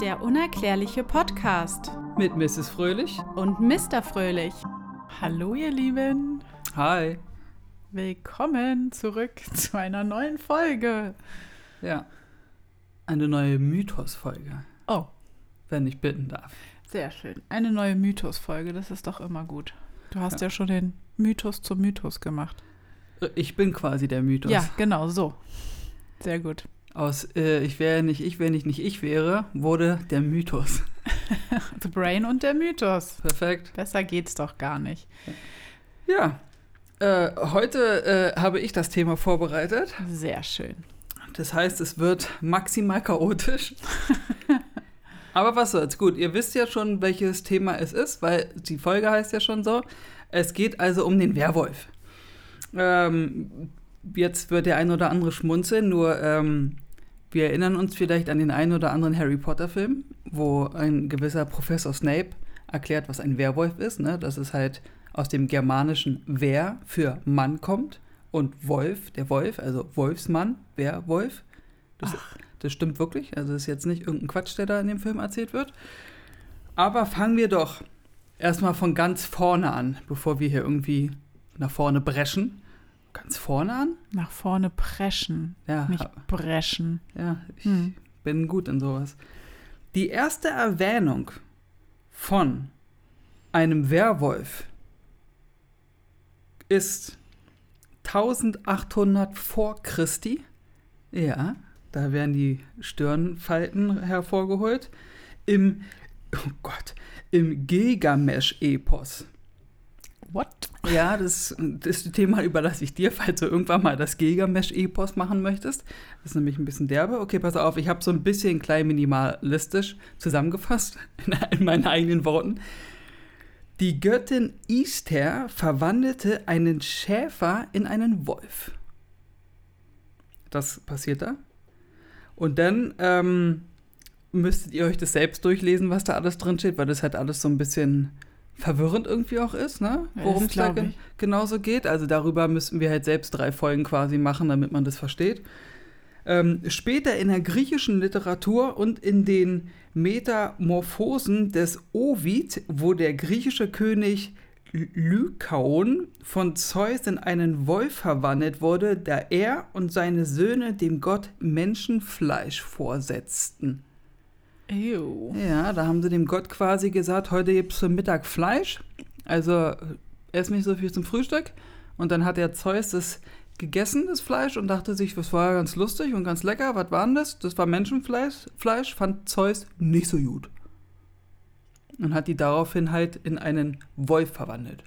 Der unerklärliche Podcast Mit Mrs. Fröhlich. und Mr. Fröhlich. Hallo ihr Lieben, Hi. willkommen zurück zu einer neuen Folge. Ja. Eine neue Mythos-Folge, Oh, wenn ich bitten darf. sehr schön. Eine neue Mythos-Folge, das ist doch immer gut. Du hast ja, Ja. schon den Mythos zum Mythos gemacht. Ich bin quasi der Mythos. Ja, genau so. Sehr gut. Aus äh, Ich wäre nicht ich, wenn ich nicht ich wäre, wurde der Mythos. The Brain und der Mythos. Perfekt. Besser geht's doch gar nicht. Ja. Äh, heute äh, habe ich das Thema vorbereitet. Sehr schön. Das heißt, es wird maximal chaotisch. Aber was soll's? Gut, ihr wisst ja schon, welches Thema es ist, weil die Folge heißt ja schon so. Es geht also um den Werwolf. Ähm, jetzt wird der ein oder andere schmunzeln, nur ähm, wir erinnern uns vielleicht an den einen oder anderen Harry Potter-Film, wo ein gewisser Professor Snape erklärt, was ein Werwolf ist. Ne? Dass es halt aus dem germanischen Wer für Mann kommt und Wolf, der Wolf, also Wolfsmann, Werwolf. Das, das stimmt wirklich. Also das ist jetzt nicht irgendein Quatsch, der da in dem Film erzählt wird. Aber fangen wir doch erstmal von ganz vorne an, bevor wir hier irgendwie nach vorne brechen. Ganz vorne an? Nach vorne preschen, Ja, nicht breschen. ja ich Hm. bin gut in sowas. Die erste Erwähnung von einem Werwolf ist 1800 vor Christi. Ja, da werden die Stirnfalten hervorgeholt. Im, oh Gott, im Gilgamesch-Epos. What? Ja, das, das Thema überlasse ich dir, falls du irgendwann mal das Gilgamesch-Epos machen möchtest. Das ist nämlich ein bisschen derbe. Okay, pass auf, ich habe so ein bisschen klein minimalistisch zusammengefasst in, in meinen eigenen Worten. Die Göttin Ishtar verwandelte einen Schäfer in einen Wolf. Das passiert da. Und dann ähm, müsstet ihr euch das selbst durchlesen, was da alles drin steht, weil das halt alles so ein bisschen verwirrend irgendwie auch ist, ne? Worum es da glaub ge ich. genauso geht. Also darüber müssten wir halt selbst drei Folgen quasi machen, damit man das versteht. Ähm, später in der griechischen Literatur und in den Metamorphosen des Ovid, wo der griechische König Ly- Lykaon von Zeus in einen Wolf verwandelt wurde, da er und seine Söhne dem Gott Menschenfleisch vorsetzten. Ew. Ja, da haben sie dem Gott quasi gesagt, heute gibt es zum Mittag Fleisch, also ess nicht so viel zum Frühstück. Und dann hat der Zeus das gegessen, das Fleisch, und dachte sich, das war ganz lustig und ganz lecker. Was war denn das? Das war Menschenfleisch, Fleisch, fand Zeus nicht so gut. Und hat die daraufhin halt in einen Wolf verwandelt.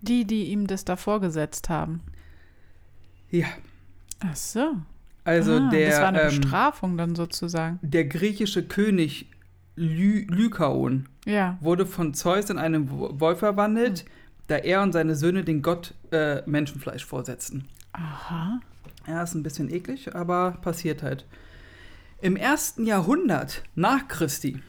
Die, die ihm das da vorgesetzt haben. Ja, Ach so. Also ah, der, das war eine ähm, Bestrafung dann sozusagen. der griechische König Ly Lykaon Ja. wurde von Zeus in einen Wo- Wolf verwandelt, da er und seine Söhne den Gott äh, Menschenfleisch vorsetzten. Aha. Ja, ist ein bisschen eklig, aber passiert halt. Im ersten Jahrhundert nach Christi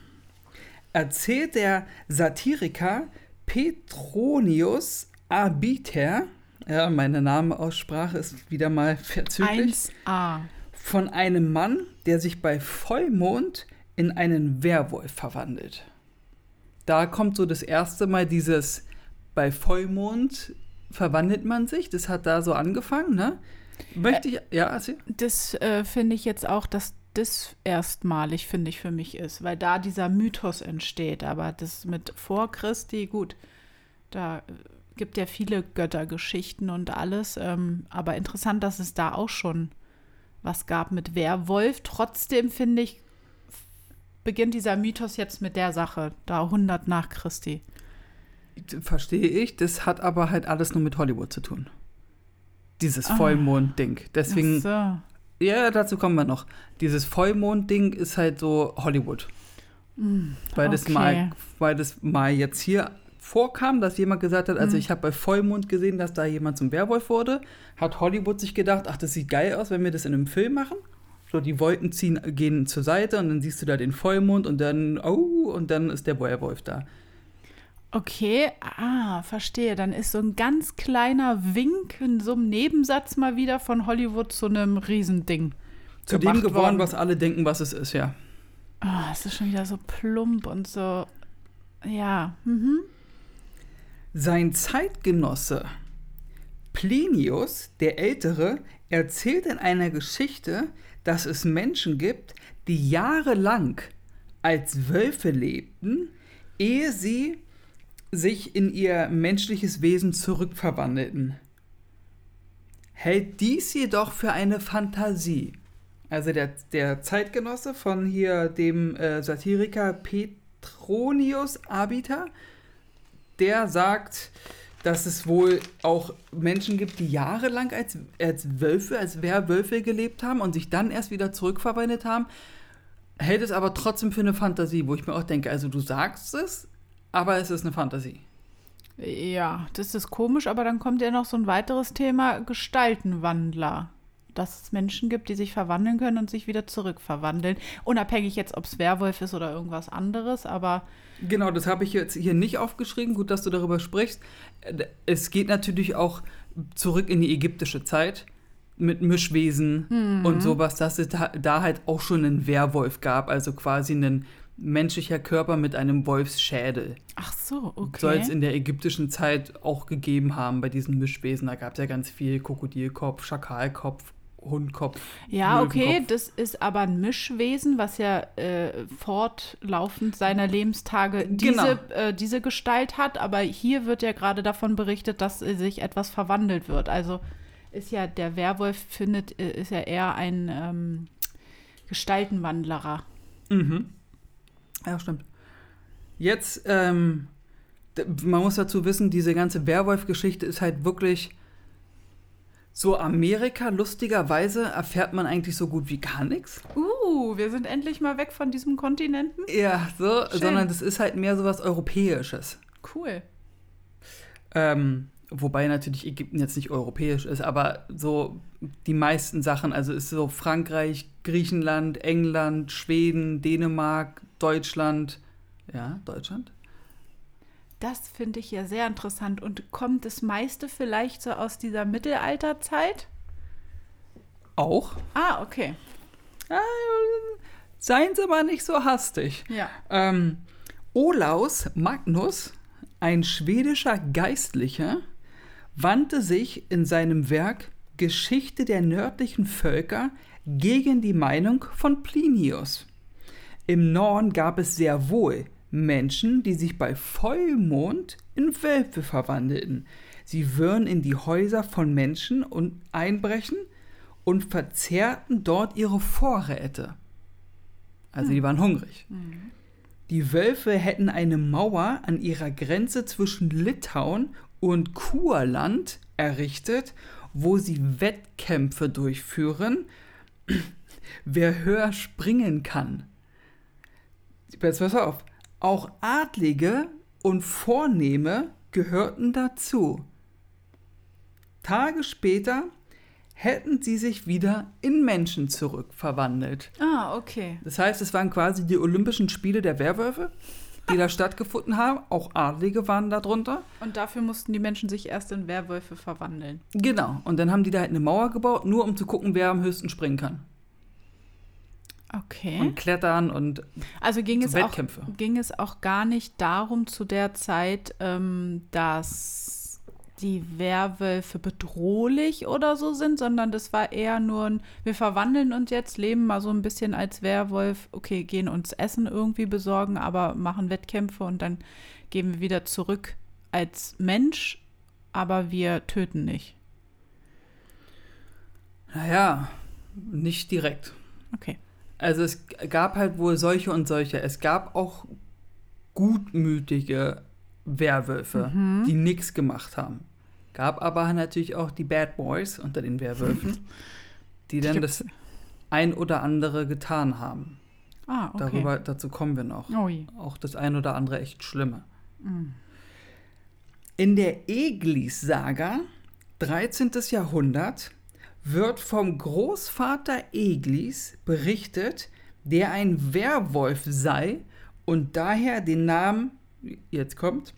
erzählt der Satiriker Petronius Abiter, ja, meine Namenaussprache ist wieder mal verzüglich, 1a. von einem Mann, der sich bei Vollmond in einen Werwolf verwandelt. Da kommt so das erste Mal dieses bei Vollmond verwandelt man sich. Das hat da so angefangen, ne? Möchte ich, ja, erzähl. Das äh, finde ich jetzt auch, dass das erstmalig, finde ich, für mich ist, weil da dieser Mythos entsteht. Aber das mit vor Christi, gut, da äh, gibt ja viele Göttergeschichten und alles. Ähm, aber interessant, dass es da auch schon was gab mit Werwolf. Trotzdem finde ich, beginnt dieser Mythos jetzt mit der Sache, da 100 nach Christi. Verstehe ich. Das hat aber halt alles nur mit Hollywood zu tun. Dieses Ah. Vollmond-Ding. Deswegen, Ach ja, dazu kommen wir noch. Dieses Vollmond-Ding ist halt so Hollywood. so. Mm, Weil, das okay. mal, weil das mal jetzt hier vorkam, dass jemand gesagt hat, also Mhm. ich habe bei Vollmond gesehen, dass da jemand zum Werwolf wurde, hat Hollywood sich gedacht, ach, das sieht geil aus, wenn wir das in einem Film machen. So, die Wolken ziehen, gehen zur Seite und dann siehst du da den Vollmond und dann, oh, und dann ist der Werwolf da. Okay, ah, verstehe. Dann ist so ein ganz kleiner Wink in so einem Nebensatz mal wieder von Hollywood zu einem Riesending. Zu dem geworden, worden. was alle denken, was es ist, ja. Oh, es ist schon wieder so plump und so. Ja. Mhm. Sein Zeitgenosse Plinius, der Ältere, erzählt in einer Geschichte, dass es Menschen gibt, die jahrelang als Wölfe lebten, ehe sie sich in ihr menschliches Wesen zurückverwandelten. Hält dies jedoch für eine Fantasie. Also der, der Zeitgenosse von hier dem äh, Satiriker Petronius Abita, der sagt, dass es wohl auch Menschen gibt, die jahrelang als, als Wölfe, als Werwölfe gelebt haben und sich dann erst wieder zurückverwandelt haben, hält es aber trotzdem für eine Fantasie, wo ich mir auch denke, also du sagst es, aber es ist eine Fantasie. Ja, das ist komisch, aber dann kommt ja noch so ein weiteres Thema, Gestaltenwandler. Dass es Menschen gibt, die sich verwandeln können und sich wieder zurückverwandeln. Unabhängig jetzt, ob es Werwolf ist oder irgendwas anderes, aber. Genau, das habe ich jetzt hier nicht aufgeschrieben. Gut, dass du darüber sprichst. Es geht natürlich auch zurück in die ägyptische Zeit mit Mischwesen mhm. und sowas, dass es da halt auch schon einen Werwolf gab, also quasi einen menschlicher Körper mit einem Wolfsschädel. Ach so, okay. Soll es in der ägyptischen Zeit auch gegeben haben bei diesen Mischwesen. Da gab es ja ganz viel Krokodilkopf, Schakalkopf, Hundkopf. Ja, okay, das ist aber ein Mischwesen, was ja äh, fortlaufend seiner Lebenstage diese, genau. äh, diese Gestalt hat. Aber hier wird ja gerade davon berichtet, dass äh, sich etwas verwandelt wird. Also ist ja der Werwolf findet, äh, ist ja eher ein ähm, Gestaltenwandlerer. Mhm. Ja, stimmt. Jetzt, ähm, man muss dazu wissen, diese ganze Werwolf-Geschichte ist halt wirklich so Amerika. Lustigerweise erfährt man eigentlich so gut wie gar nichts. Uh, wir sind endlich mal weg von diesem Kontinenten. Ja, so, Schön. sondern das ist halt mehr so was Europäisches. Cool. Ähm, wobei natürlich Ägypten jetzt nicht europäisch ist, aber so die meisten Sachen, also ist so Frankreich, Griechenland, England, Schweden, Dänemark, Deutschland. Ja, Deutschland. Das finde ich ja sehr interessant. Und kommt das meiste vielleicht so aus dieser Mittelalterzeit? Auch. Ah, okay. Äh, seien Sie aber nicht so hastig. Ja. Ähm, Olaus Magnus, ein schwedischer Geistlicher, wandte sich in seinem Werk Geschichte der nördlichen Völker gegen die Meinung von Plinius. Im Norden gab es sehr wohl Menschen, die sich bei Vollmond in Wölfe verwandelten. Sie würden in die Häuser von Menschen und einbrechen und verzehrten dort ihre Vorräte. Also die waren hungrig. Mhm. Die Wölfe hätten eine Mauer an ihrer Grenze zwischen Litauen und Kurland errichtet, wo sie Wettkämpfe durchführen, wer höher springen kann. Jetzt pass auf. Auch Adlige und Vornehme gehörten dazu. Tage später hätten sie sich wieder in Menschen zurückverwandelt. Ah, okay. Das heißt, es waren quasi die Olympischen Spiele der Werwölfe, die da stattgefunden haben. Auch Adlige waren darunter. Und dafür mussten die Menschen sich erst in Werwölfe verwandeln. Genau. Und dann haben die da halt eine Mauer gebaut, nur um zu gucken, wer am höchsten springen kann. Okay. Und Klettern und also ging es Wettkämpfe. Auch, ging es auch gar nicht darum zu der Zeit, ähm, dass die Werwölfe bedrohlich oder so sind, sondern das war eher nur ein, wir verwandeln uns jetzt, leben mal so ein bisschen als Werwolf, okay, gehen uns Essen irgendwie besorgen, aber machen Wettkämpfe und dann gehen wir wieder zurück als Mensch, aber wir töten nicht. Naja, nicht direkt. Okay. Also es gab halt wohl solche und solche. Es gab auch gutmütige Werwölfe, mhm. die nichts gemacht haben. Gab aber natürlich auch die Bad Boys unter den Werwölfen, die dann das ein oder andere getan haben. Ah, okay. Darüber, dazu kommen wir noch. Oh auch das ein oder andere echt Schlimme. Mhm. In der Eglis-Saga, 13. Jahrhundert, wird vom Großvater Eglis berichtet, der ein Werwolf sei und daher den Namen, jetzt kommt,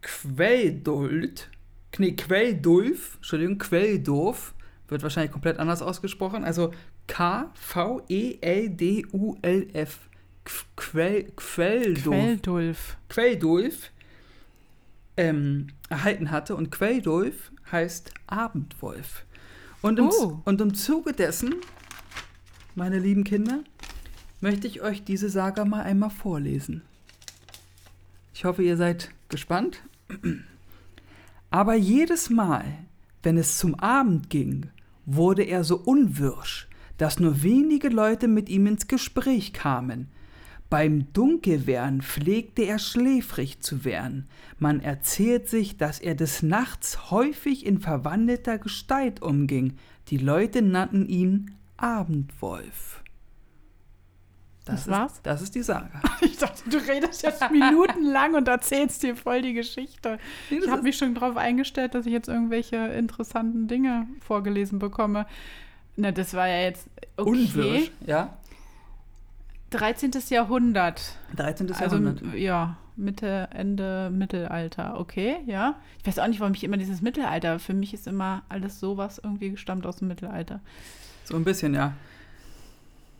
Queldult, nee, Queldulf, Entschuldigung, Queldorf, wird wahrscheinlich komplett anders ausgesprochen, also K-V-E-L-D-U-L-F. Quell, Quelldulf. Quelldulf. Quelldulf ähm, erhalten hatte. Und Quelldulf heißt Abendwolf. Und im, Oh. und im Zuge dessen, meine lieben Kinder, möchte ich euch diese Saga mal einmal vorlesen. Ich hoffe, ihr seid gespannt. Aber jedes Mal, wenn es zum Abend ging, wurde er so unwirsch, dass nur wenige Leute mit ihm ins Gespräch kamen. Beim Dunkelwerden pflegte er schläfrig zu werden. Man erzählt sich, dass er des Nachts häufig in verwandelter Gestalt umging. Die Leute nannten ihn Abendwolf. Das ist, war's? Das ist die Saga. Ich dachte, du redest jetzt minutenlang und erzählst dir voll die Geschichte. Nee, das Ich habe ist- mich schon darauf eingestellt, dass ich jetzt irgendwelche interessanten Dinge vorgelesen bekomme. Na, das war ja jetzt okay. Unwirsch, ja. 13. Jahrhundert. 13. Also Jahrhundert. ja, Mitte, Ende Mittelalter. Okay, ja. Ich weiß auch nicht, warum ich immer dieses Mittelalter. Für mich ist immer alles sowas irgendwie gestammt aus dem Mittelalter. So ein bisschen, ja.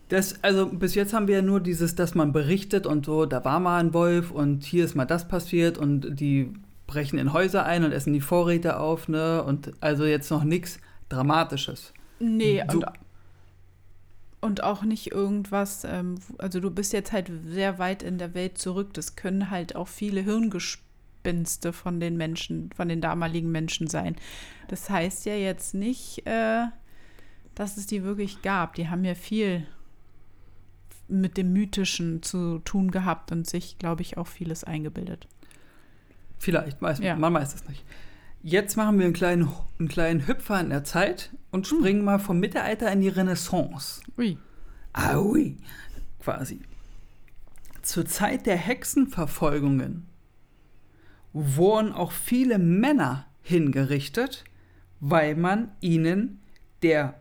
Das, also bis jetzt haben wir ja nur dieses, dass man berichtet und so, da war mal ein Wolf und hier ist mal das passiert und die brechen in Häuser ein und essen die Vorräte auf, ne? Und also jetzt noch nichts Dramatisches. Nee, So- und, und auch nicht irgendwas, ähm, also du bist jetzt halt sehr weit in der Welt zurück. Das können halt auch viele Hirngespinste von den Menschen, von den damaligen Menschen sein. Das heißt ja jetzt nicht, äh, dass es die wirklich gab. Die haben ja viel mit dem Mythischen zu tun gehabt und sich, glaube ich, auch vieles eingebildet. Vielleicht, weiß, Ja. man weiß es nicht. Jetzt machen wir einen kleinen, einen kleinen Hüpfer in der Zeit und springen mal vom Mittelalter in die Renaissance. Ui. Aui, quasi. Zur Zeit der Hexenverfolgungen wurden auch viele Männer hingerichtet, weil man ihnen der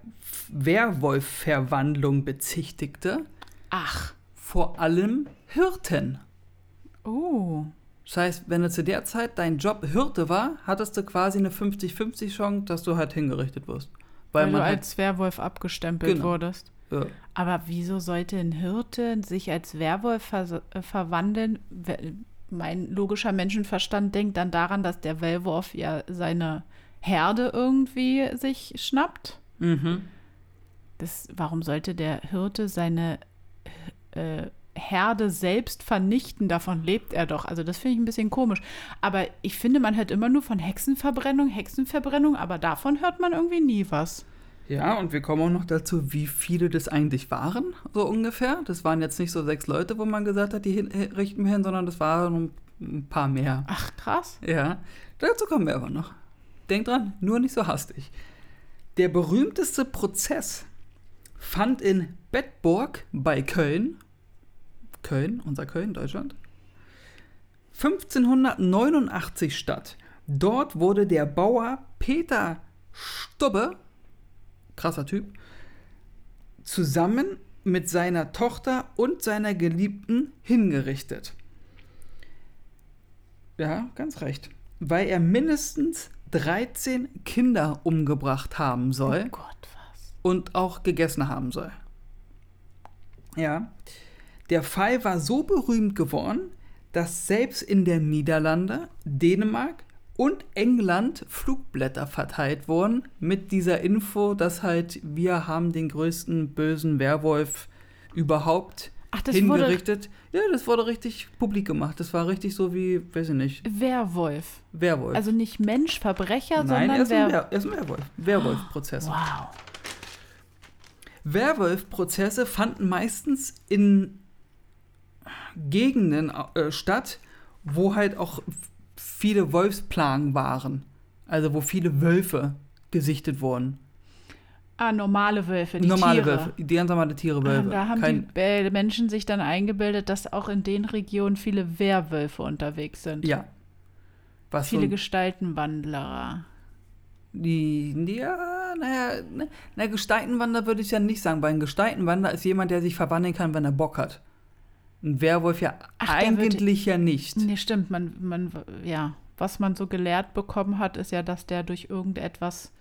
Werwolf-Verwandlung bezichtigte, Ach. vor allem Hirten. Oh. Das heißt, wenn du zu der Zeit dein Job Hirte war, hattest du quasi eine 50-50 Chance, dass du halt hingerichtet wirst. Weil, Weil, du man halt, als Werwolf abgestempelt Genau. wurdest. ja, Aber wieso sollte ein Hirte sich als Werwolf ver äh, verwandeln? Mein logischer Menschenverstand denkt dann daran, dass der Werwolf ja seine Herde irgendwie sich schnappt. mhm. Das, warum sollte der Hirte seine äh, Herde selbst vernichten? Davon lebt er doch. Also das finde ich ein bisschen komisch. Aber ich finde, man hört immer nur von Hexenverbrennung, Hexenverbrennung, aber davon hört man irgendwie nie was. Ja, und wir kommen auch noch dazu, wie viele das eigentlich waren, so ungefähr. Das waren jetzt nicht so sechs Leute, wo man gesagt hat, die hin, äh, richten wir hin, sondern das waren ein paar mehr. Ach, krass. Ja, dazu kommen wir aber noch. Denkt dran, nur nicht so hastig. Der berühmteste Prozess fand in Bedburg bei Köln, Köln, unser Köln, Deutschland, 1589 statt. Dort wurde der Bauer Peter Stubbe, krasser Typ, zusammen mit seiner Tochter und seiner Geliebten hingerichtet. Ja, ganz recht. Weil er mindestens 13 Kinder umgebracht haben soll Oh Gott, was? und auch gegessen haben soll. Ja. Der Fall war so berühmt geworden, dass selbst in der Niederlande, Dänemark und England Flugblätter verteilt wurden mit dieser Info, dass halt wir haben den größten bösen Werwolf überhaupt Ach, hingerichtet. Ja, das wurde richtig publik gemacht. Das war richtig so wie, weiß ich nicht, Werwolf. Werwolf. Also nicht Mensch, Verbrecher, Nein, er sondern ist, ein Wer Wer er ist ein Werwolf. Werwolf-Prozesse. Wow. Werwolf-Prozesse fanden meistens in Gegenden äh, statt, wo halt auch viele Wolfsplagen waren. Also wo viele Wölfe gesichtet wurden. Ah, normale Wölfe, die Normale Tiere. Wölfe, die ganz normale Tiere, Ah, Wölfe. da haben Kein, die äh, Menschen sich dann eingebildet, dass auch in den Regionen viele Werwölfe unterwegs sind. ja. Was Viele so, Gestaltenwanderer. die, ja, naja, ne, na, Gestaltenwander würde ich ja nicht sagen, weil ein Gestaltenwander ist jemand, der sich verwandeln kann, wenn er Bock hat. Ein Werwolf ja Ach, eigentlich ja nicht. Nee, stimmt. Man, man, ja, was man so gelehrt bekommen hat, ist ja, dass der durch irgendetwas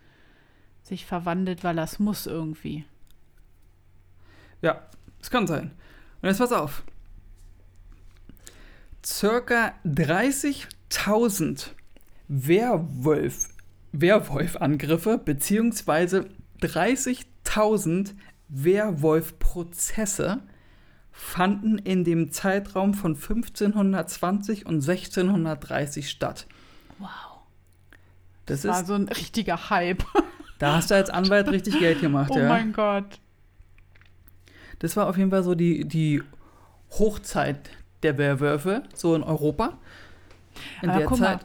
sich verwandelt, weil er es muss irgendwie. Ja, es kann sein. Und jetzt pass auf. Circa 30.000 Werwolf, Werwolf-Angriffe beziehungsweise 30.000 Werwolf-Prozesse fanden in dem Zeitraum von 1520 und 1630 statt. Wow. Das, Das war ist, so ein richtiger Hype. da hast du als Anwalt richtig Geld gemacht, oh ja. mein Gott. Das war auf jeden Fall so die, die Hochzeit der Werwölfe, so in Europa. In Aber der Zeit. mal,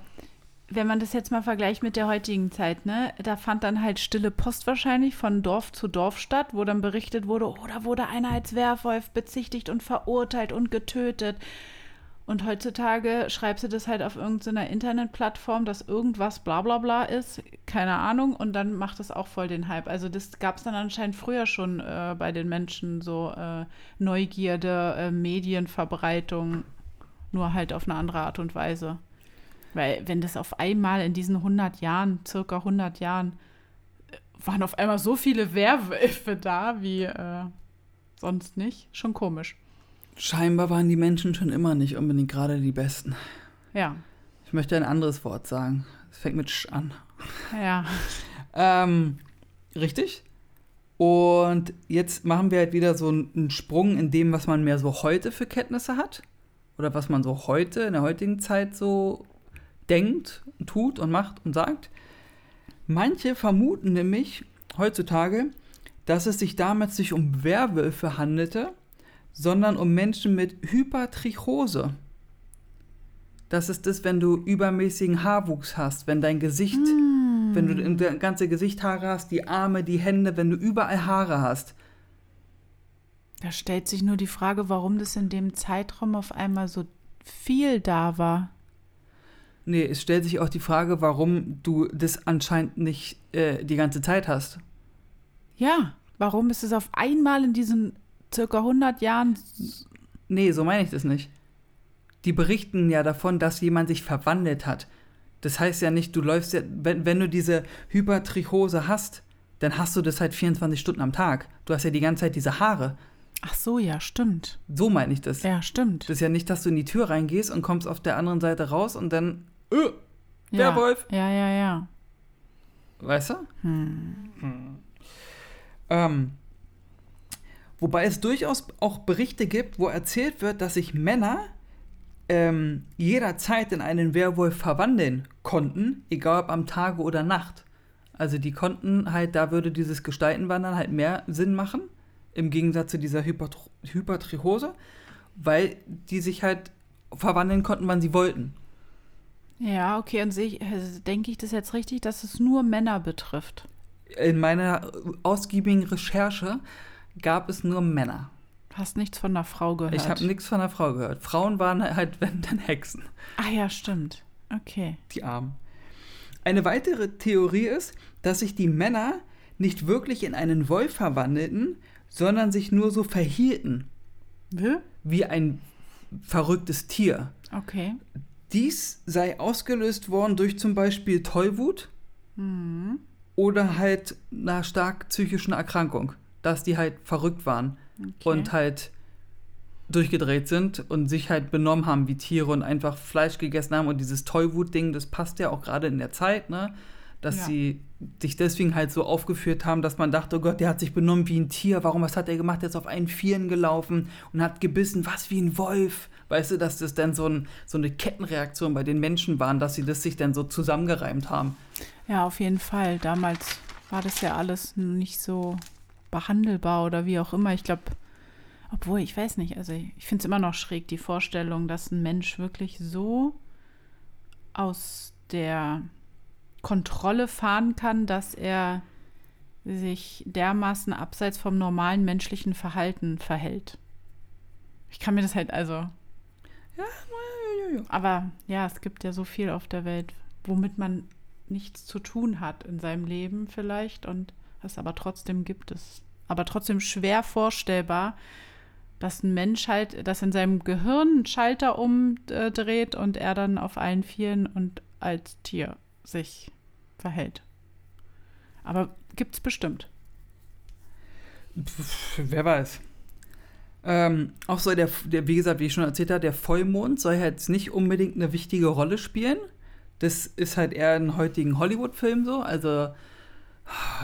wenn man das jetzt mal vergleicht mit der heutigen Zeit, ne, da fand dann halt stille Post wahrscheinlich von Dorf zu Dorf statt, wo dann berichtet wurde, oh, da wurde einer als Werwolf bezichtigt und verurteilt und getötet. Und heutzutage schreibst du das halt auf irgendeiner Internetplattform, dass irgendwas bla bla bla ist, keine Ahnung, und dann macht das auch voll den Hype. Also das gab es dann anscheinend früher schon äh, bei den Menschen, so äh, Neugierde, äh, Medienverbreitung, nur halt auf eine andere Art und Weise. Weil wenn das auf einmal in diesen 100 Jahren, circa 100 Jahren, äh, waren auf einmal so viele Werwölfe da wie äh, sonst nicht, schon komisch. Scheinbar waren die Menschen schon immer nicht unbedingt gerade die Besten. Ja, Ich möchte ein anderes Wort sagen. Es fängt mit Sch an. ja. Ähm, richtig. Und jetzt machen wir halt wieder so einen Sprung in dem, was man mehr so heute für Kenntnisse hat. Oder was man so heute, in der heutigen Zeit so denkt, und tut und macht und sagt. Manche vermuten nämlich heutzutage, dass es sich damals nicht um Werwölfe handelte, sondern um Menschen mit Hypertrichose. Das ist das, wenn du übermäßigen Haarwuchs hast, wenn dein Gesicht, wenn du das ganze Gesicht Haare hast, die Arme, die Hände, wenn du überall Haare hast. Da stellt sich nur die Frage, warum das in dem Zeitraum auf einmal so viel da war. Nee, es stellt sich auch die Frage, warum du das anscheinend nicht äh, die ganze Zeit hast. Ja, warum ist es auf einmal in diesen circa 100 Jahren Nee, so meine ich das nicht. Die berichten ja davon, dass jemand sich verwandelt hat. Das heißt ja nicht, du läufst ja, wenn, wenn du diese Hypertrichose hast, dann hast du das halt 24 Stunden am Tag. Du hast ja die ganze Zeit diese Haare. Ach so, ja, stimmt. So meine ich das. Ja, stimmt. Das ist ja nicht, dass du in die Tür reingehst und kommst auf der anderen Seite raus und dann, äh, ja. Werwolf. Ja, ja, ja. weißt du? Hm. Ähm, wobei es durchaus auch Berichte gibt, wo erzählt wird, dass sich Männer ähm, jederzeit in einen Werwolf verwandeln konnten, egal ob am Tage oder Nacht. Also die konnten halt, da würde dieses Gestaltenwandern halt mehr Sinn machen, im Gegensatz zu dieser Hypertrichose, weil die sich halt verwandeln konnten, wann sie wollten. Ja, okay, und ich, also denke ich das jetzt richtig, dass es nur Männer betrifft? In meiner ausgiebigen Recherche gab es nur Männer. Hast nichts von einer Frau gehört? Ich habe nichts von der Frau gehört. Frauen waren halt, wenn dann Hexen, Ah ja, stimmt. Okay. die Armen. Eine weitere Theorie ist, dass sich die Männer nicht wirklich in einen Wolf verwandelten, sondern sich nur so verhielten, Wie? wie ein verrücktes Tier. Okay. Dies sei ausgelöst worden durch zum Beispiel Tollwut Mhm. oder halt einer stark psychischen Erkrankung, dass die halt verrückt waren okay. und halt durchgedreht sind und sich halt benommen haben wie Tiere und einfach Fleisch gegessen haben. Und dieses Tollwut-Ding, das passt ja auch gerade in der Zeit, ne? Dass Ja. sie sich deswegen halt so aufgeführt haben, dass man dachte, oh Gott, der hat sich benommen wie ein Tier. Warum, was hat er gemacht? Er ist auf einen Vieren gelaufen und hat gebissen, was wie ein Wolf. Weißt du, dass das dann so, ein, so eine Kettenreaktion bei den Menschen waren, dass sie das sich dann so zusammengereimt haben. Ja, auf jeden Fall. Damals war das ja alles nicht so behandelbar oder wie auch immer. Ich glaube, obwohl, ich weiß nicht, also ich finde es immer noch schräg, die Vorstellung, dass ein Mensch wirklich so aus der Kontrolle fahren kann, dass er sich dermaßen abseits vom normalen menschlichen Verhalten verhält. Ich kann mir das halt also. Aber ja, es gibt ja so viel auf der Welt, womit man nichts zu tun hat in seinem Leben vielleicht und es aber trotzdem gibt es. Aber trotzdem schwer vorstellbar, dass ein Mensch halt, dass in seinem Gehirn einen Schalter umdreht und er dann auf allen Vieren und als Tier sich verhält. Aber gibt's bestimmt. Pff, wer weiß. Ähm, auch soll der, der, wie gesagt, wie ich schon erzählt habe, der Vollmond soll jetzt nicht unbedingt eine wichtige Rolle spielen. Das ist halt eher in heutigen Hollywood-Filmen so. Also,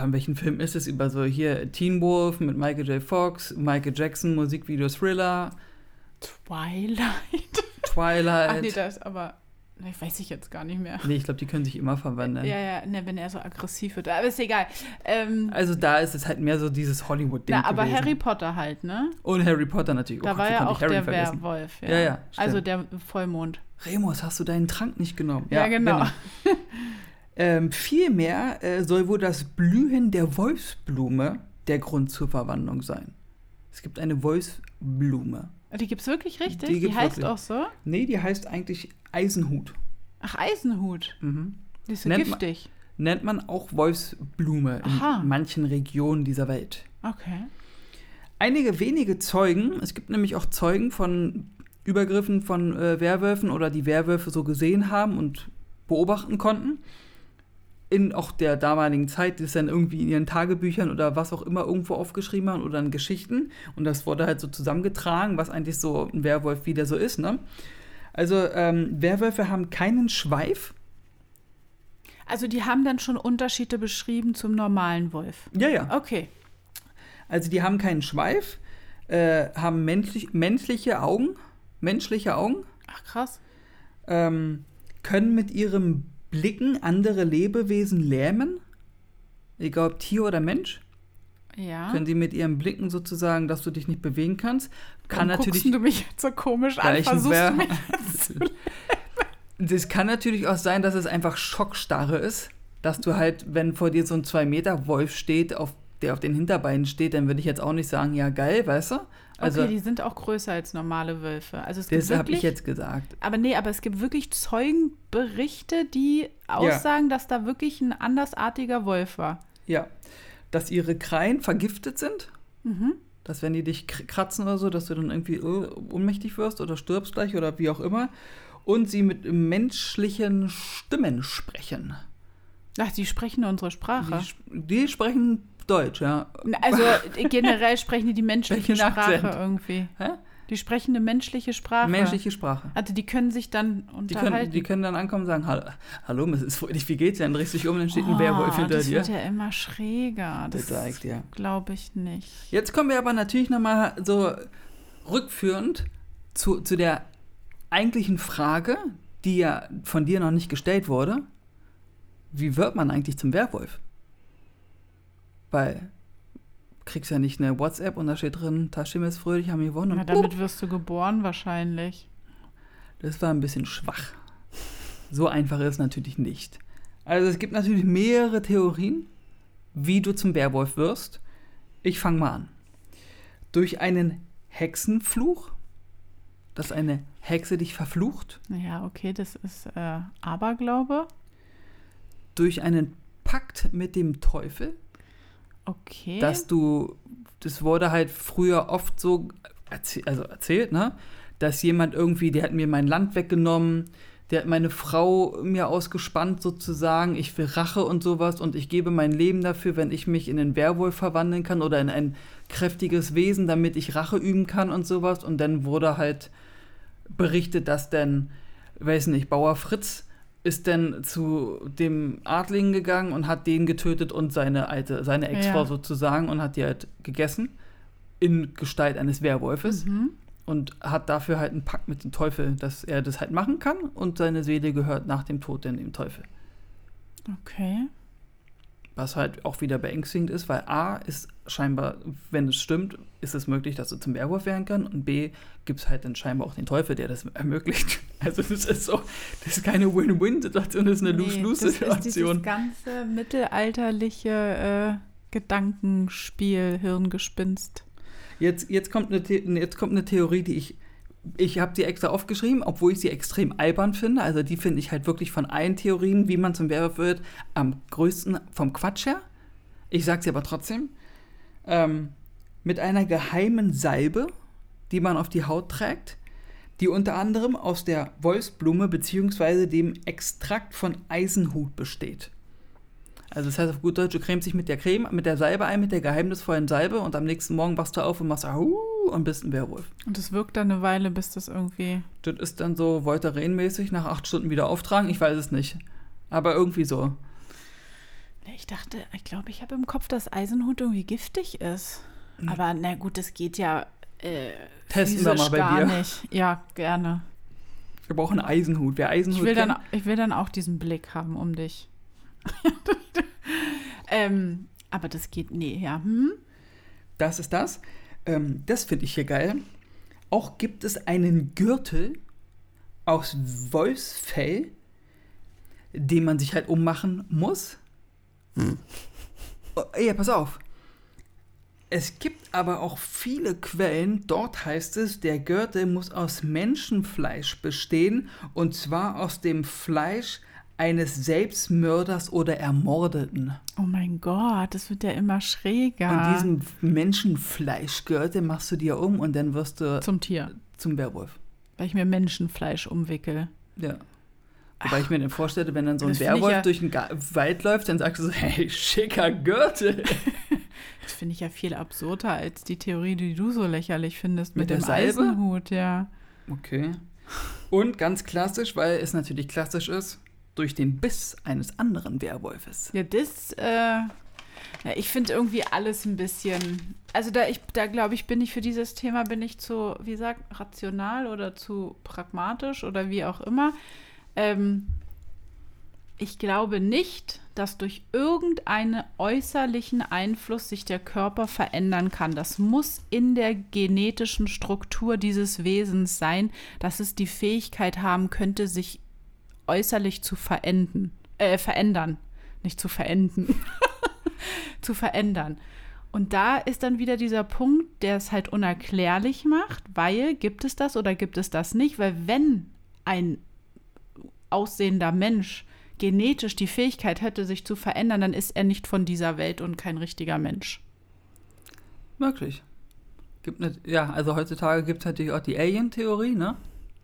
in welchen Film ist es? Über so hier Teen Wolf mit Michael J. Fox, Michael Jackson, Musikvideo Thriller, Twilight. Twilight. Ach nee, das ist aber. Weiß ich jetzt gar nicht mehr. Nee, ich glaube, die können sich immer verwandeln. Ja, ja, ne, wenn er so aggressiv wird. Aber ist egal. Ähm, Also da ist es halt mehr so dieses Hollywood-Ding na, aber gewesen. Harry Potter halt, ne? Und Harry Potter natürlich. Da oh war ja auch der vergessen? Werwolf. Ja, Ja, ja, Also der Vollmond. Remus, hast du deinen Trank nicht genommen? Ja, genau. Ähm, vielmehr äh, soll wohl das Blühen der Wolfsblume der Grund zur Verwandlung sein. Es gibt eine Wolfsblume. Die gibt's wirklich richtig? Die Die, heißt wirklich. auch so? Nee, die heißt eigentlich Eisenhut. Ach, Eisenhut. Mhm. Die ist so Nennt man- giftig. Nennt man auch Wolfsblume Aha. in manchen Regionen dieser Welt. Okay. Einige wenige Zeugen, es gibt nämlich auch Zeugen von Übergriffen von äh, Werwölfen oder die Werwölfe so gesehen haben und beobachten konnten. In auch der damaligen Zeit, die es dann irgendwie in ihren Tagebüchern oder was auch immer irgendwo aufgeschrieben haben oder in Geschichten. Und das wurde halt so zusammengetragen, was eigentlich so ein Werwolf wieder so ist. Ne? Also ähm, Werwölfe haben keinen Schweif. Also die haben dann schon Unterschiede beschrieben zum normalen Wolf. Ja, ja. Okay. Also die haben keinen Schweif, äh, haben menschlich, menschliche Augen, menschliche Augen, Ach, krass. ähm, können mit ihrem Blicken andere Lebewesen lähmen, egal ob Tier oder Mensch, Ja. können sie mit ihren Blicken sozusagen, dass du dich nicht bewegen kannst. Kann Warum natürlich du mich jetzt so komisch an? Versuchst du mich jetzt zu Das kann natürlich auch sein, dass es einfach Schockstarre ist, dass du halt, wenn vor dir so ein 2-Meter-Wolf steht, auf, der auf den Hinterbeinen steht, dann würde ich jetzt auch nicht sagen, ja geil, weißt du? Also, okay, die sind auch größer als normale Wölfe. Also es das habe ich jetzt gesagt. aber nee, aber es gibt wirklich Zeugenberichte, die aussagen, dass da wirklich ein andersartiger Wolf war. Ja, dass ihre Krallen vergiftet sind, Mhm. dass wenn die dich kr- kratzen oder so, dass du dann irgendwie äh, ohnmächtig wirst oder stirbst gleich oder wie auch immer. Und sie mit menschlichen Stimmen sprechen. Ach, die sprechen unsere Sprache. Die, die sprechen Deutsch, ja. Also generell sprechen die die menschliche Welchen Sprache Akzent? irgendwie. Hä? Die sprechen eine menschliche Sprache. Menschliche Sprache. Also die können sich dann Die unterhalten. können, die können dann ankommen und sagen, hallo, hallo Mrs. Fröhlich, wie geht's? Dann drehst du dich um und dann steht ein Oh, Werwolf hinter das dir. wird ja immer schräger. Das Das ja. glaube ich nicht. Jetzt kommen wir aber natürlich nochmal so rückführend zu, zu der eigentlichen Frage, die ja von dir noch nicht gestellt wurde. Wie wird man eigentlich zum Werwolf? Weil du kriegst ja nicht eine WhatsApp und da steht drin, Taschim ist fröhlich, haben gewonnen. Na, damit wirst du geboren wahrscheinlich. Das war ein bisschen schwach. So einfach ist es natürlich nicht. Also es gibt natürlich mehrere Theorien, wie du zum Werwolf wirst. Ich fange mal an. Durch einen Hexenfluch, dass eine Hexe dich verflucht. Ja, okay, das ist äh, Aberglaube. Durch einen Pakt mit dem Teufel, Okay. dass du, das wurde halt früher oft so erzäh also erzählt, ne? Dass jemand irgendwie, der hat mir mein Land weggenommen, der hat meine Frau mir ausgespannt sozusagen, ich will Rache und sowas und ich gebe mein Leben dafür, wenn ich mich in einen Werwolf verwandeln kann oder in ein kräftiges Wesen, damit ich Rache üben kann und sowas. Und dann wurde halt berichtet, dass dann, weiß nicht, Bauer Fritz ist dann zu dem Adligen gegangen und hat den getötet und seine alte, seine Ex-Frau Ja. sozusagen und hat die halt gegessen in Gestalt eines Werwolfes mhm. und hat dafür halt einen Pakt mit dem Teufel, dass er das halt machen kann und seine Seele gehört nach dem Tod dann dem Teufel. Okay. Was halt auch wieder beängstigend ist, weil A ist scheinbar, wenn es stimmt, ist es möglich, dass du zum Werwolf werden kannst und B gibt es halt dann scheinbar auch den Teufel, der das ermöglicht. Also das ist so, das ist keine Win-Win-Situation, das ist eine Nee, das ist dieses Lose-Lose-Situation. ganze mittelalterliche äh, Gedankenspiel, Hirngespinst. Jetzt, jetzt, kommt eine, The- jetzt kommt eine Theorie, die ich. Ich habe sie extra aufgeschrieben, obwohl ich sie extrem albern finde. Also die finde ich halt wirklich von allen Theorien, wie man zum Werwolf wird, am größten vom Quatsch her. Ich sage sie aber trotzdem. Ähm, mit einer geheimen Salbe, die man auf die Haut trägt, die unter anderem aus der Wolfsblume bzw. dem Extrakt von Eisenhut besteht. Also das heißt auf gut Deutsch, du cremst dich mit der Creme, mit der Salbe ein, mit der geheimnisvollen Salbe und am nächsten Morgen wachst du auf und machst Ahu und bist ein Werwolf. Und das wirkt dann eine Weile, bis das irgendwie. Das ist dann so Voltaren-mäßig nach acht Stunden wieder auftragen. Ich weiß es nicht. Aber irgendwie so. Ich dachte, ich glaube, ich habe im Kopf, dass Eisenhut irgendwie giftig ist. Hm. Aber na gut, das geht ja. Äh, Testen wir mal bei gar dir. nicht. Ja, gerne. Wir brauchen einen Eisenhut. Wer Eisenhut Ich will, kennt, dann, ich will dann auch diesen Blick haben um dich. ähm, aber das geht, nee, ja. Hm? das ist das. Ähm, das finde ich hier geil. Auch gibt es einen Gürtel aus Wolfsfell, den man sich halt ummachen muss. Oh, ja, pass auf. Es gibt aber auch viele Quellen, dort heißt es, der Gürtel muss aus Menschenfleisch bestehen und zwar aus dem Fleisch eines Selbstmörders oder Ermordeten. Oh mein Gott, das wird ja immer schräger. Und diesen Menschenfleischgürtel machst du dir um und dann wirst du Zum Tier, zum Werwolf. weil ich mir Menschenfleisch umwickel. Ja. Wobei ich mir dann vorstelle, wenn dann so ein Werwolf ja- durch den Ga Wald läuft, dann sagst du so, hey, schicker Gürtel. Das finde ich ja viel absurder als die Theorie, die du so lächerlich findest Mit mit, dem Salbe? Eisenhut, ja. Okay. Und ganz klassisch, weil es natürlich klassisch ist, durch den Biss eines anderen Werwolfes. Ja, das, äh, ja, ich finde irgendwie alles ein bisschen, also da ich, da glaube ich, bin ich für dieses Thema, bin ich zu, wie sagt, rational oder zu pragmatisch oder wie auch immer. Ähm, ich glaube nicht, dass durch irgendeinen äußerlichen Einfluss sich der Körper verändern kann. Das muss in der genetischen Struktur dieses Wesens sein, dass es die Fähigkeit haben könnte, sich äußerlich zu verenden, äh, verändern. Nicht zu verenden. zu verändern. Und da ist dann wieder dieser Punkt, der es halt unerklärlich macht, weil gibt es das oder gibt es das nicht? Weil wenn ein aussehender Mensch genetisch die Fähigkeit hätte, sich zu verändern, dann ist er nicht von dieser Welt und kein richtiger Mensch. Möglich. Gibt ne, ja, also heutzutage gibt es natürlich auch die Alien-Theorie, ne?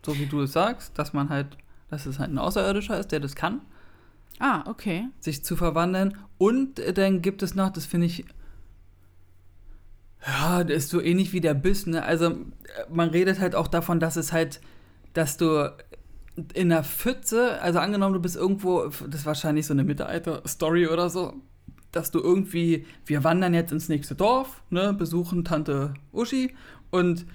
So wie du es sagst, dass man halt, dass es halt ein Außerirdischer ist, der das kann, Ah, okay. sich zu verwandeln. Und dann gibt es noch, das finde ich, ja, das ist so ähnlich wie der Biss, ne? Also man redet halt auch davon, dass es halt, dass du in einer Pfütze, also angenommen, du bist irgendwo, das ist wahrscheinlich so eine Mittelalter-Story oder so, dass du irgendwie, wir wandern jetzt ins nächste Dorf, ne, besuchen Tante Uschi und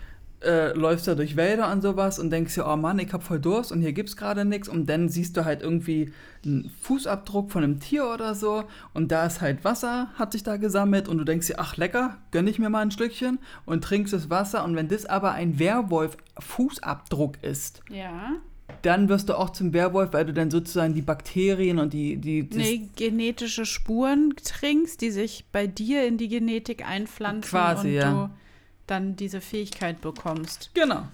äh, läufst da durch Wälder und sowas und denkst dir, oh Mann, ich hab voll Durst und hier gibt's gerade nichts und dann siehst du halt irgendwie einen Fußabdruck von einem Tier oder so und da ist halt Wasser, hat sich da gesammelt und du denkst dir, ach lecker, gönn ich mir mal ein Stückchen und trinkst das Wasser und wenn das aber ein Werwolf-Fußabdruck ist, Ja. dann wirst du auch zum Werwolf, weil du dann sozusagen die Bakterien und die, die Nee, genetische Spuren trinkst, die sich bei dir in die Genetik einpflanzen Quasi, und ja. Dann diese Fähigkeit bekommst. Genau.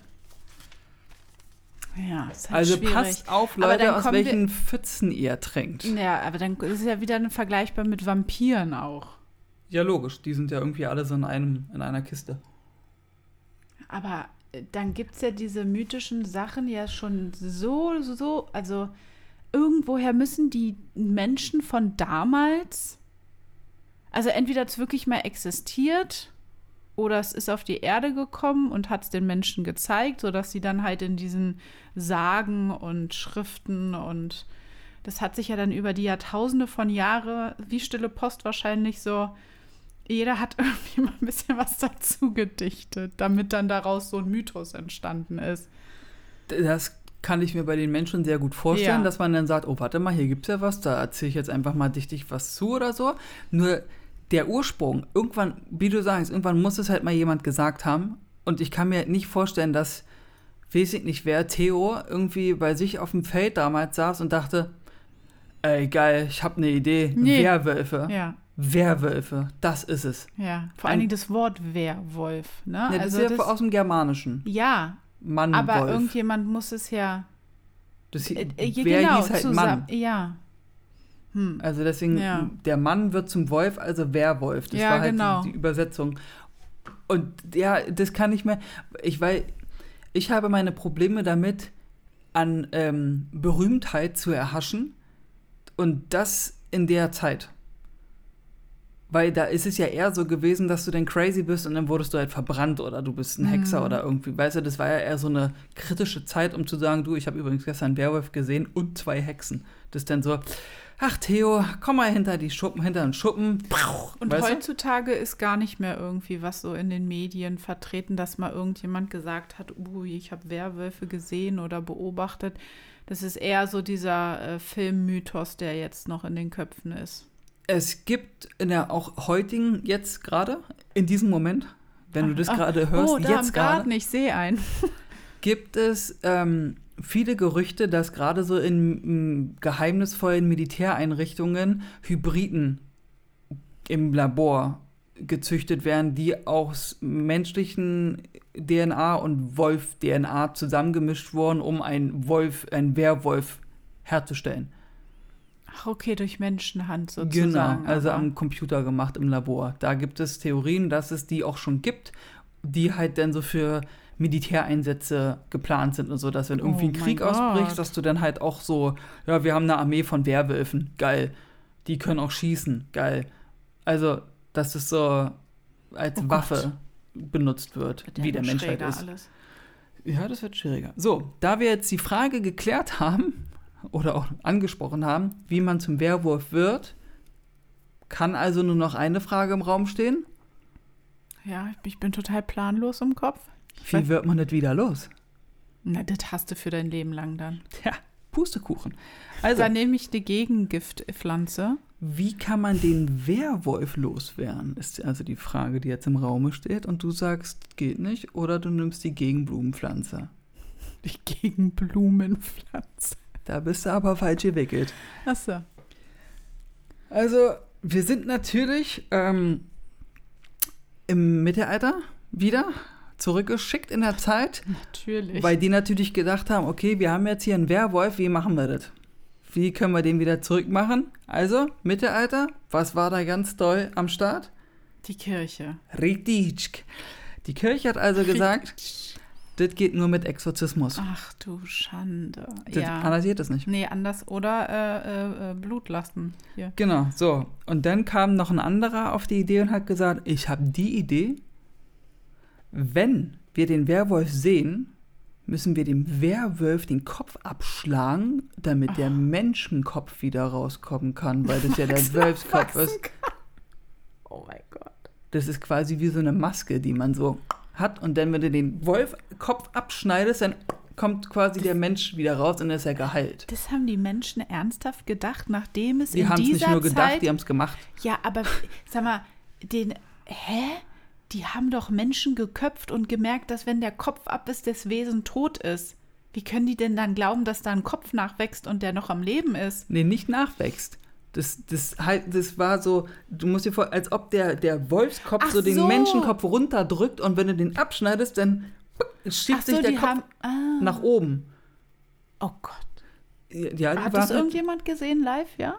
Ja, ist halt Also schwierig. passt auf, Leute, aus welchen Pfützen ihr trinkt. Ja, aber dann ist es ja wieder vergleichbar mit Vampiren auch. Ja, logisch. Die sind ja irgendwie alle so in, einem, in einer Kiste. Aber äh, dann gibt es ja diese mythischen Sachen ja schon so, so, also irgendwoher müssen die Menschen von damals, also entweder es wirklich mal existiert oder es ist auf die Erde gekommen und hat es den Menschen gezeigt, sodass sie dann halt in diesen Sagen und Schriften und das hat sich ja dann über die Jahrtausende von Jahren, wie stille Post wahrscheinlich so, jeder hat irgendwie mal ein bisschen was dazu gedichtet, damit dann daraus so ein Mythos entstanden ist. Das kann ich mir bei den Menschen sehr gut vorstellen, Ja. dass man dann sagt, oh, warte mal, hier gibt's ja was, da erzähle ich jetzt einfach mal dichtig was zu oder so. Nur der Ursprung, irgendwann, wie du sagst, irgendwann muss es halt mal jemand gesagt haben. Und ich kann mir nicht vorstellen, dass, weiß ich nicht wer, Theo irgendwie bei sich auf dem Feld damals saß und dachte, ey, geil, ich habe eine Idee, Nee. Werwölfe. Ja, Werwölfe, das ist es. ja. Vor allen Dingen das Wort Werwolf, ne? Ja, das also ist ja das, aus dem Germanischen. ja, Mann, aber Wolf. irgendjemand muss es ja. Das, Äh, wer äh, genau, hieß halt zusammen. Mann. Ja. Hm. Also deswegen, Ja. der Mann wird zum Wolf, also Werwolf. Das Ja, war halt genau. die, die Übersetzung. Und ja, das kann ich mir, ich weil ich habe meine Probleme damit, an ähm, Berühmtheit zu erhaschen und das in der Zeit. Weil da ist es ja eher so gewesen, dass du dann crazy bist und dann wurdest du halt verbrannt oder du bist ein Hexer Mhm. oder irgendwie. Weißt du, das war ja eher so eine kritische Zeit, um zu sagen, du, ich habe übrigens gestern einen Werwolf gesehen und zwei Hexen. Das ist dann so, ach Theo, komm mal hinter die Schuppen, hinter den Schuppen. Und weißt du? heutzutage ist gar nicht mehr irgendwie was so in den Medien vertreten, dass mal irgendjemand gesagt hat, ui, ich habe Werwölfe gesehen oder beobachtet. Das ist eher so dieser äh, Filmmythos, der jetzt noch in den Köpfen ist. Es gibt in der auch heutigen, jetzt gerade, in diesem Moment, wenn du das Ach, gerade hörst, oh, da jetzt gerade, ich sehe einen. gibt es ähm, viele Gerüchte, dass gerade so in m, geheimnisvollen Militäreinrichtungen Hybriden im Labor gezüchtet werden, die aus menschlichen DNA und Wolf-DNA zusammengemischt wurden, um ein Wolf, ein Werwolf herzustellen. Ach, okay, durch Menschenhand sozusagen. Genau, also aber- am Computer gemacht im Labor. Da gibt es Theorien, dass es die auch schon gibt, die halt dann so für Militäreinsätze geplant sind und so, dass wenn irgendwie Oh ein Krieg ausbricht, dass du dann halt auch so, ja, wir haben eine Armee von Werwölfen, geil. Die können auch schießen, geil. Also, dass es so als Oh Gott. Waffe benutzt wird, Wird wie der immer Mensch halt schräger ist. Alles. Ja, das wird schwieriger. So, da wir jetzt die Frage geklärt haben oder auch angesprochen haben, wie man zum Werwolf wird, kann also nur noch eine Frage im Raum stehen. Ja, ich bin total planlos im Kopf. Wie wird man das wieder los? Na, das hast du für dein Leben lang dann. Tja, Pustekuchen. Also, Dann nehme ich die Gegengiftpflanze. wie kann man den Werwolf loswerden, ist also die Frage, die jetzt im Raume steht. Und du sagst, geht nicht, oder du nimmst die Gegenblumenpflanze. Die Gegenblumenpflanze. Da bist du aber falsch gewickelt. Achso. Also, wir sind natürlich ähm, im Mittelalter wieder zurückgeschickt in der Zeit, Natürlich. weil die natürlich gedacht haben, okay, wir haben jetzt hier einen Werwolf, wie machen wir das? Wie können wir den wieder zurückmachen? Also, Mittelalter, was war da ganz doll am Start? die Kirche. Richtig. Die Kirche hat also gesagt, das geht nur mit Exorzismus. Ach du Schande. Das, ja. Anders geht das nicht. Nee, anders. Oder äh, äh, äh, Blut lassen. Hier. Genau, so. Und dann kam noch ein anderer auf die Idee und hat gesagt, ich habe die Idee, wenn wir den Werwolf sehen, müssen wir dem Werwolf den Kopf abschlagen, damit der Menschenkopf wieder rauskommen kann, weil das ja der Wolfskopf ist. Oh mein Gott. Das ist quasi wie so eine Maske, die man so hat. Und dann, wenn du den Wolfkopf abschneidest, dann kommt quasi der Mensch wieder raus und dann ist er geheilt. Das haben die Menschen ernsthaft gedacht, nachdem es Die in haben es dieser nicht nur gedacht, Zeit die haben es gemacht. Ja, aber sag mal, den. Hä? Die haben doch Menschen geköpft und gemerkt, dass wenn der Kopf ab ist, das Wesen tot ist. Wie können die denn dann glauben, dass da ein Kopf nachwächst und der noch am Leben ist? Nee, nicht nachwächst. Das, das, halt, das war so, du musst dir vor, als ob der, der Wolfskopf Ach so den so. Menschenkopf runterdrückt und wenn du den abschneidest, dann schiebt sich der Kopf haben. Ah, nach oben. oh Gott. Ja, Hat das irgendjemand gesehen live, ja?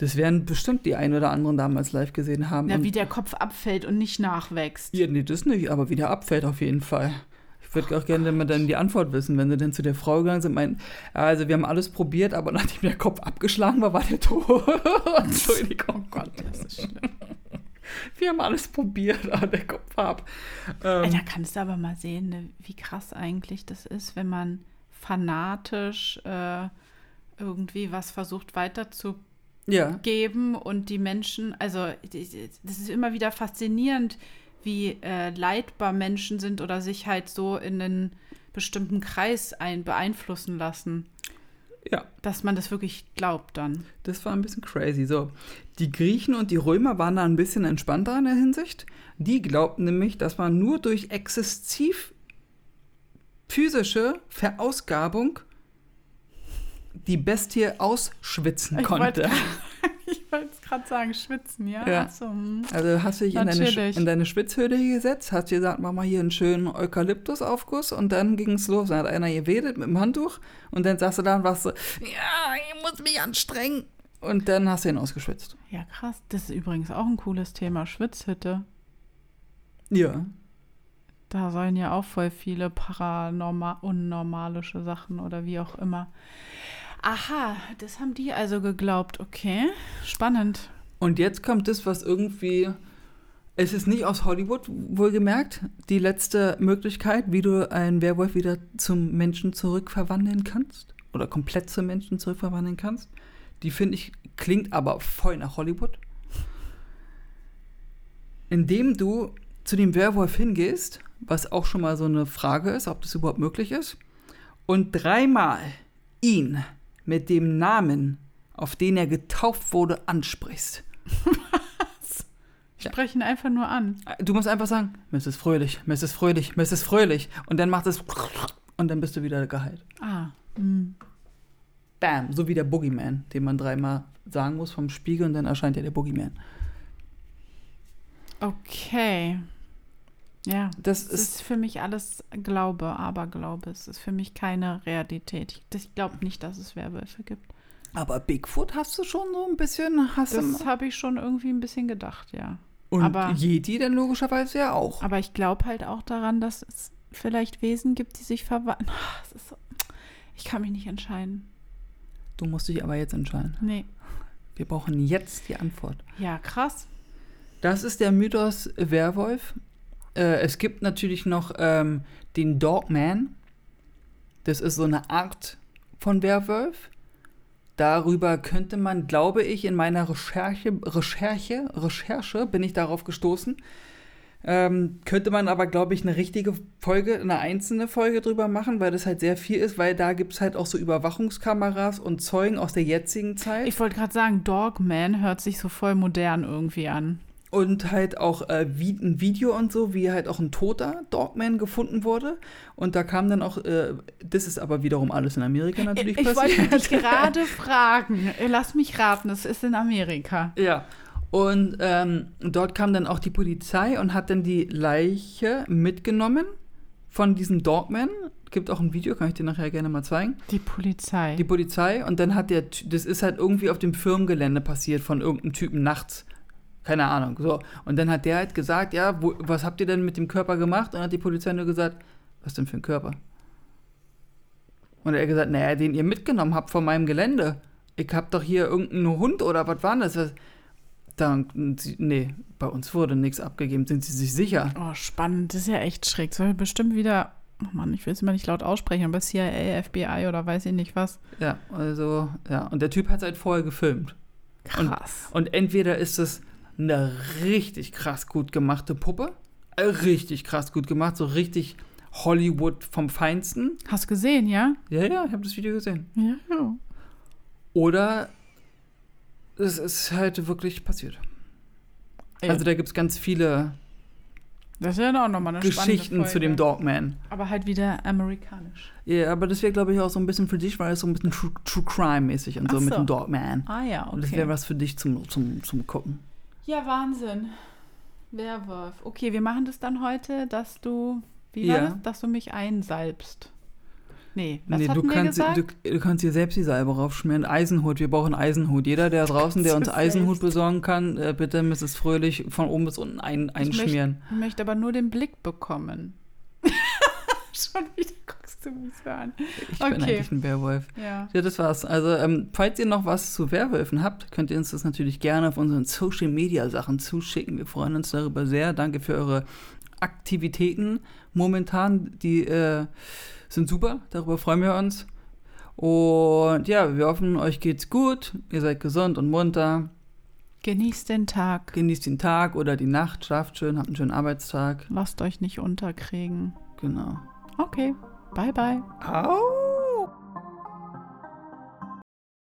Das werden bestimmt die ein oder anderen damals live gesehen haben. Ja, wie der Kopf abfällt und nicht nachwächst. ja, nee, das nicht, aber wie der abfällt auf jeden Fall. Ich würde auch gerne mal dann die Antwort wissen, wenn sie dann zu der Frau gegangen sind, meinen, also wir haben alles probiert, aber nachdem der Kopf abgeschlagen war, war der tot. Entschuldigung. Oh Gott, das ist schlimm. Wir haben alles probiert, aber der Kopf war ab. Ähm, da kannst du aber mal sehen, ne, wie krass eigentlich das ist, wenn man fanatisch äh, irgendwie was versucht weiterzugeben ja. und die Menschen, also das ist immer wieder faszinierend, wie äh, leitbar Menschen sind oder sich halt so in einen bestimmten Kreis ein beeinflussen lassen, Ja, dass man das wirklich glaubt dann. das war ein bisschen crazy. So, die Griechen und die Römer waren da ein bisschen entspannter in der Hinsicht. Die glaubten nämlich, dass man nur durch exzessiv physische Verausgabung die Bestie ausschwitzen Ich konnte. Ich wollte es gerade sagen, schwitzen, ja. Ja. Ach so, hm. Also hast du dich in deine, in deine Schwitzhöhle gesetzt, hast dir gesagt, mach mal hier einen schönen Eukalyptusaufguss und dann ging es los. Dann hat einer gewedelt mit dem Handtuch und dann sagst du da und warst so, ja, ich muss mich anstrengen. Und dann hast du ihn ausgeschwitzt. Ja, krass. Das ist übrigens auch ein cooles Thema, Schwitzhütte. Ja. Da sollen ja auch voll viele paranormal unnormalische Sachen oder wie auch immer. Aha, das haben die also geglaubt. Okay, spannend. Und jetzt kommt das, was irgendwie. Es ist nicht aus Hollywood, wohlgemerkt, die letzte Möglichkeit, wie du einen Werwolf wieder zum Menschen zurückverwandeln kannst. Oder komplett zum Menschen zurückverwandeln kannst. Die finde ich, klingt aber voll nach Hollywood. Indem du zu dem Werwolf hingehst, was auch schon mal so eine Frage ist, ob das überhaupt möglich ist, und dreimal ihn mit dem Namen, auf den er getauft wurde, ansprichst. Ich spreche ihn einfach nur an. Du musst einfach sagen, Mrs. Fröhlich, Mrs. Fröhlich, Mrs. Fröhlich. Und dann macht es und dann bist du wieder geheilt. Ah. hm. Bam, so wie der Boogeyman, den man dreimal sagen muss vom Spiegel und dann erscheint ja der Boogeyman. Okay. Ja. Das Es ist ist für mich alles Glaube, Aberglaube. Es ist für mich keine Realität. Ich, glaube nicht, dass es Werwölfe gibt. aber Bigfoot hast du schon so ein bisschen hast du Das habe ich schon irgendwie ein bisschen gedacht, ja. und aber- Yeti dann logischerweise ja auch. Aber ich glaube halt auch daran, dass es vielleicht Wesen gibt, die sich verwandeln. So, ich kann mich nicht entscheiden. Du musst dich aber jetzt entscheiden. Nee. Wir brauchen jetzt die Antwort. Ja, krass. Das ist der Mythos Werwolf. Äh, es gibt natürlich noch ähm, den Dogman. Das ist so eine Art von Werwolf. Darüber könnte man, glaube ich, in meiner Recherche, Recherche, Recherche bin ich darauf gestoßen. Ähm, könnte man aber, glaube ich, eine richtige Folge, eine einzelne Folge drüber machen, weil das halt sehr viel ist, weil da gibt es halt auch so Überwachungskameras und Zeugen aus der jetzigen Zeit. Ich wollte gerade sagen, Dogman hört sich so voll modern irgendwie an. Und halt auch äh, wie, ein Video und so, wie halt auch ein toter Dogman gefunden wurde. Und da kam dann auch, äh, das ist aber wiederum alles in Amerika natürlich Ich wollte passiert. dich gerade fragen. Lass mich raten, es ist in Amerika. Ja. Und ähm, dort kam dann auch die Polizei und hat dann die Leiche mitgenommen von diesem Dogman. Gibt auch ein Video, kann ich dir nachher gerne mal zeigen. Die Polizei. Die Polizei und dann hat der, das ist halt irgendwie auf dem Firmengelände passiert von irgendeinem Typen nachts. Keine Ahnung. So. Und dann hat der halt gesagt, ja, wo, was habt ihr denn mit dem Körper gemacht? Und dann hat die Polizei nur gesagt, was denn für ein Körper? Und er hat gesagt, naja, den ihr mitgenommen habt von meinem Gelände. Ich hab doch hier irgendeinen Hund oder was war das? Dann, sie- nee, bei uns wurde nichts abgegeben. Sind Sie sich sicher? oh, spannend. Das ist ja echt schräg. Soll bestimmt wieder. Oh Mann, ich will es immer nicht laut aussprechen, aber CIA, FBI oder weiß ich nicht was. Ja, also, ja. Und der Typ hat es halt vorher gefilmt. Krass. Und entweder ist es eine richtig krass gut gemachte Puppe, äh, richtig krass gut gemacht, so richtig Hollywood vom Feinsten. Hast gesehen, ja? Ja, ja, ich habe das Video gesehen. Ja, ja. Oder es ist halt wirklich passiert. Also da gibt es ganz viele das ist ja auch nochmal eine Geschichten zu dem. Dogman. Aber halt wieder amerikanisch. Ja, aber das wäre, glaube ich, auch so ein bisschen für dich, weil es so ein bisschen True, True Crime-mäßig und so, Ach mit so. dem Dogman. Ah ja, Und das okay. wäre was für dich zum, zum, zum Gucken. Ja, Wahnsinn. Werwolf. Okay, wir machen das dann heute, dass du, wie Ja. war das? Dass du mich einsalbst. Nee, was nee, du kannst, du, du kannst dir selbst die Salbe raufschmieren. Eisenhut, wir brauchen Eisenhut. Jeder, der draußen, der uns Eisenhut besorgen kann, äh, bitte Mrs. Fröhlich von oben bis unten ein, Ich einschmieren. Ich möchte aber nur den Blick bekommen. Schon wieder guckst du mich so an. Ich bin okay. eigentlich ein Werwolf. Ja. Ja, das war's. Also, ähm, falls ihr noch was zu Werwölfen habt, könnt ihr uns das natürlich gerne auf unseren Social Media Sachen zuschicken. Wir freuen uns darüber sehr. Danke für eure Aktivitäten momentan. Die äh, sind super. Darüber freuen wir uns. Und ja, wir hoffen, euch geht's gut. Ihr seid gesund und munter. Genießt den Tag. Genießt den Tag oder die Nacht. Schlaft schön. Habt einen schönen Arbeitstag. Lasst euch nicht unterkriegen. Genau. Okay, bye bye. Au!